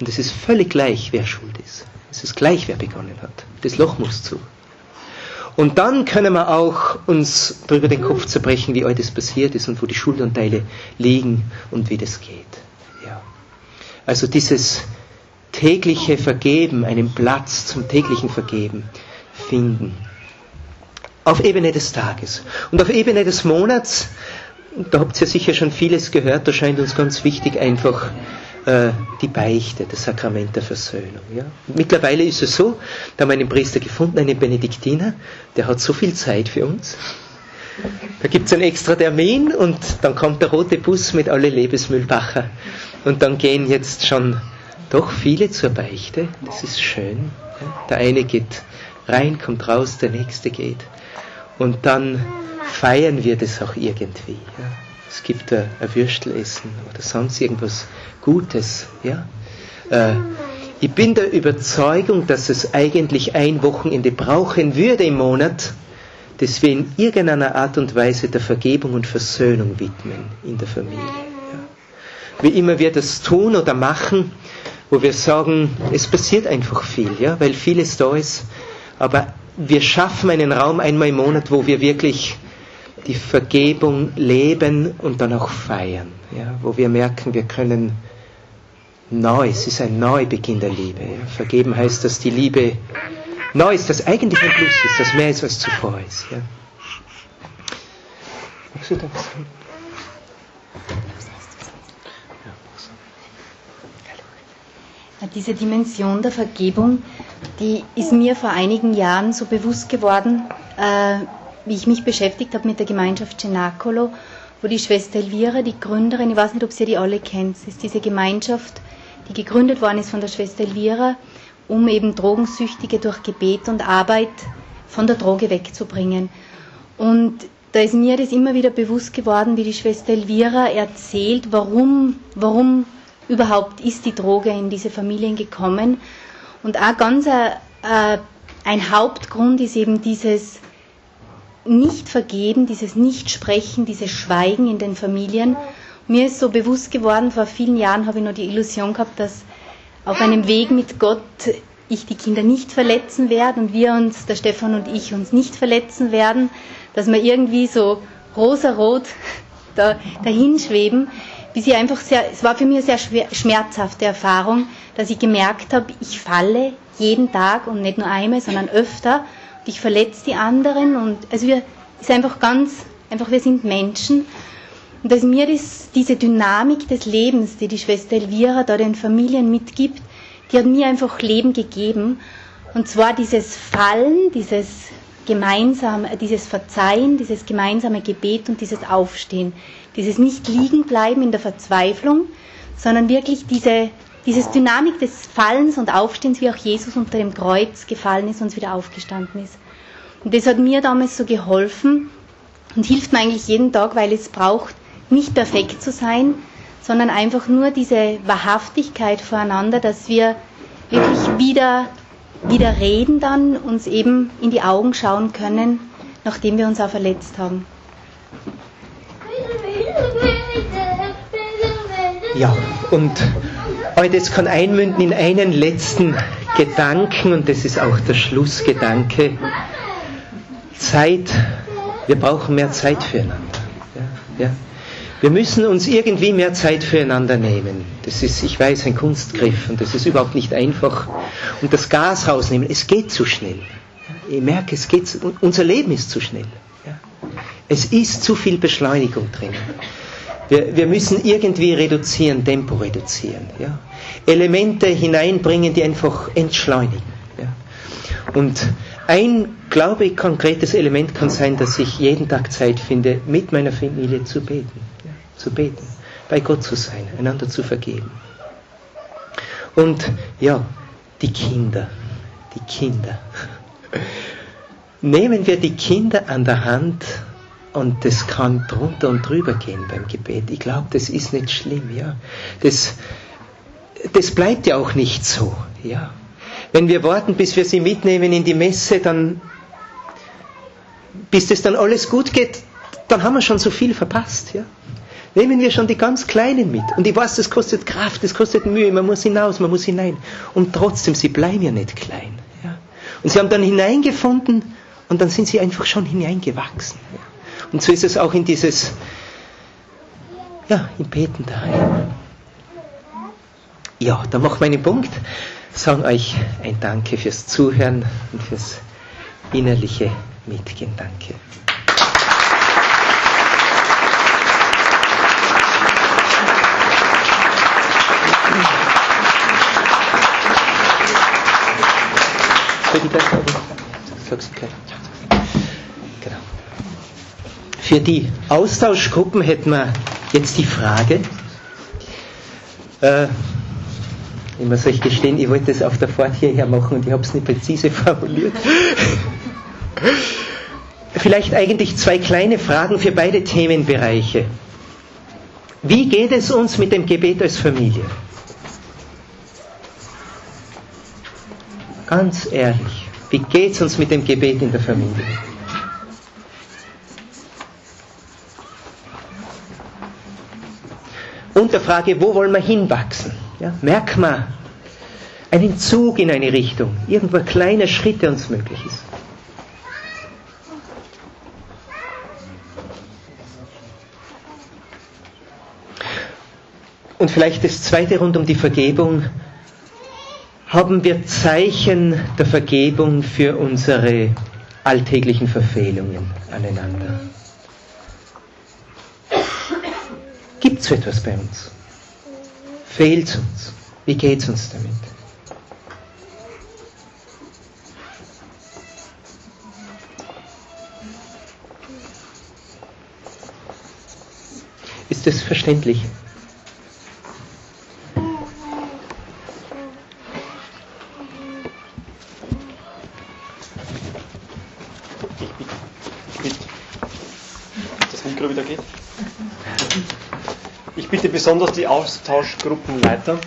Und es ist völlig gleich, wer schuld ist. Es ist gleich, wer begonnen hat. Das Loch muss zu. Und dann können wir auch uns darüber den Kopf zerbrechen, wie alles passiert ist und wo die Schuldanteile liegen und wie das geht. Ja. Also dieses tägliche Vergeben, einen Platz zum täglichen Vergeben finden. Auf Ebene des Tages. Und auf Ebene des Monats da habt ihr sicher schon vieles gehört, da scheint uns ganz wichtig einfach äh, die Beichte, das Sakrament der Versöhnung. Ja. Mittlerweile ist es so, da haben wir einen Priester gefunden, einen Benediktiner, der hat so viel Zeit für uns. Da gibt es einen extra Termin und dann kommt der rote Bus mit alle Lebensmüllbacher. Und dann gehen jetzt schon doch viele zur Beichte. Das ist schön. Der eine geht rein, kommt raus, der nächste geht. Und dann feiern wir das auch irgendwie. Ja. Es gibt ein, ein Würstelessen oder sonst irgendwas Gutes. Ja. Äh, ich bin der Überzeugung, dass es eigentlich ein Wochenende brauchen würde im Monat, das wir in irgendeiner Art und Weise der Vergebung und Versöhnung widmen in der Familie. Ja. Wie immer wir das tun oder machen, wo wir sagen, es passiert einfach viel, ja, weil vieles da ist, aber wir schaffen einen Raum einmal im Monat, wo wir wirklich die Vergebung leben und dann auch feiern, ja, wo wir merken, wir können neu, es ist ein Neubeginn der Liebe. Ja. Vergeben heißt, dass die Liebe neu ist, dass eigentlich ein Plus ist, dass mehr ist, als zuvor ist. Ja. Magst du da was? Diese Dimension der Vergebung, die ist mir vor einigen Jahren so bewusst geworden, äh, wie ich mich beschäftigt habe mit der Gemeinschaft Cenacolo, wo die Schwester Elvira, die Gründerin, ich weiß nicht, ob Sie die alle kennt, es ist diese Gemeinschaft, die gegründet worden ist von der Schwester Elvira, um eben Drogensüchtige durch Gebet und Arbeit von der Droge wegzubringen. Und da ist mir das immer wieder bewusst geworden, wie die Schwester Elvira erzählt, warum, warum überhaupt ist die Droge in diese Familien gekommen. Und auch ganz äh, äh, ein Hauptgrund ist eben dieses Nicht-Vergeben, dieses Nicht-Sprechen, dieses Schweigen in den Familien. Mir ist so bewusst geworden, vor vielen Jahren habe ich noch die Illusion gehabt, dass auf einem Weg mit Gott ich die Kinder nicht verletzen werde und wir uns, der Stefan und ich, uns nicht verletzen werden, dass wir irgendwie so rosarot (laughs) da, dahin schweben bis ich einfach sehr, es war für mich eine sehr schmerzhafte Erfahrung, dass ich gemerkt habe, ich falle jeden Tag und nicht nur einmal, sondern öfter und ich verletze die anderen und also wir ist einfach ganz, einfach wir sind Menschen und dass mir das, diese Dynamik des Lebens, die die Schwester Elvira da den Familien mitgibt, die hat mir einfach Leben gegeben und zwar dieses Fallen, dieses gemeinsame, dieses Verzeihen, dieses gemeinsame Gebet und dieses Aufstehen. Dieses nicht liegen bleiben in der Verzweiflung, sondern wirklich diese, dieses Dynamik des Fallens und Aufstehens, wie auch Jesus unter dem Kreuz gefallen ist und wieder aufgestanden ist. Und das hat mir damals so geholfen und hilft mir eigentlich jeden Tag, weil es braucht, nicht perfekt zu sein, sondern einfach nur diese Wahrhaftigkeit voreinander, dass wir wirklich wieder, wieder reden dann, uns eben in die Augen schauen können, nachdem wir uns auch verletzt haben. Ja, und all das kann einmünden in einen letzten Gedanken und das ist auch der Schlussgedanke. Zeit, wir brauchen mehr Zeit füreinander. Ja, ja. Wir müssen uns irgendwie mehr Zeit füreinander nehmen. Das ist, ich weiß, ein Kunstgriff und das ist überhaupt nicht einfach. Und das Gas rausnehmen, es geht zu schnell. Ich merke, es geht, unser Leben ist zu schnell. Es ist zu viel Beschleunigung drin. Wir, wir müssen irgendwie reduzieren, Tempo reduzieren. Ja? Elemente hineinbringen, die einfach entschleunigen. Ja? Und ein, glaube ich, konkretes Element kann sein, dass ich jeden Tag Zeit finde, mit meiner Familie zu beten. Ja? Zu beten, bei Gott zu sein, einander zu vergeben. Und ja, die Kinder, die Kinder. Nehmen wir die Kinder an der Hand und das kann drunter und drüber gehen beim Gebet. Ich glaube, das ist nicht schlimm, ja. Das, das bleibt ja auch nicht so, ja. Wenn wir warten, bis wir sie mitnehmen in die Messe, dann, bis das dann alles gut geht, dann haben wir schon so viel verpasst, ja. Nehmen wir schon die ganz Kleinen mit. Und ich weiß, das kostet Kraft, das kostet Mühe, man muss hinaus, man muss hinein. Und trotzdem, sie bleiben ja nicht klein. Ja. Und sie haben dann hineingefunden und dann sind sie einfach schon hineingewachsen. Ja. Und so ist es auch in dieses, ja, im Beten daheim. Ja, dann machen wir einen Punkt. Sagen euch ein Danke fürs Zuhören und fürs innerliche Mitgehen. Danke. Für die, genau. Für die Austauschgruppen hätten wir jetzt die Frage, äh, ich muss euch gestehen, ich wollte das auf der Fahrt hierher machen und ich habe es nicht präzise (laughs) formuliert. Vielleicht eigentlich zwei kleine Fragen für beide Themenbereiche. Wie geht es uns mit dem Gebet als Familie? Ganz ehrlich, wie geht es uns mit dem Gebet in der Familie? Und der Frage, wo wollen wir hinwachsen? Ja, wir einen Zug in eine Richtung, irgendwo kleine Schritte uns möglich ist. Und vielleicht das zweite rund um die Vergebung. Haben wir Zeichen der Vergebung für unsere alltäglichen Verfehlungen aneinander? Gibt es etwas bei uns? Fehlt uns? Wie geht es uns damit? Ist das verständlich? Das Mikro wieder geht. Ich bitte besonders die Austauschgruppenleiter,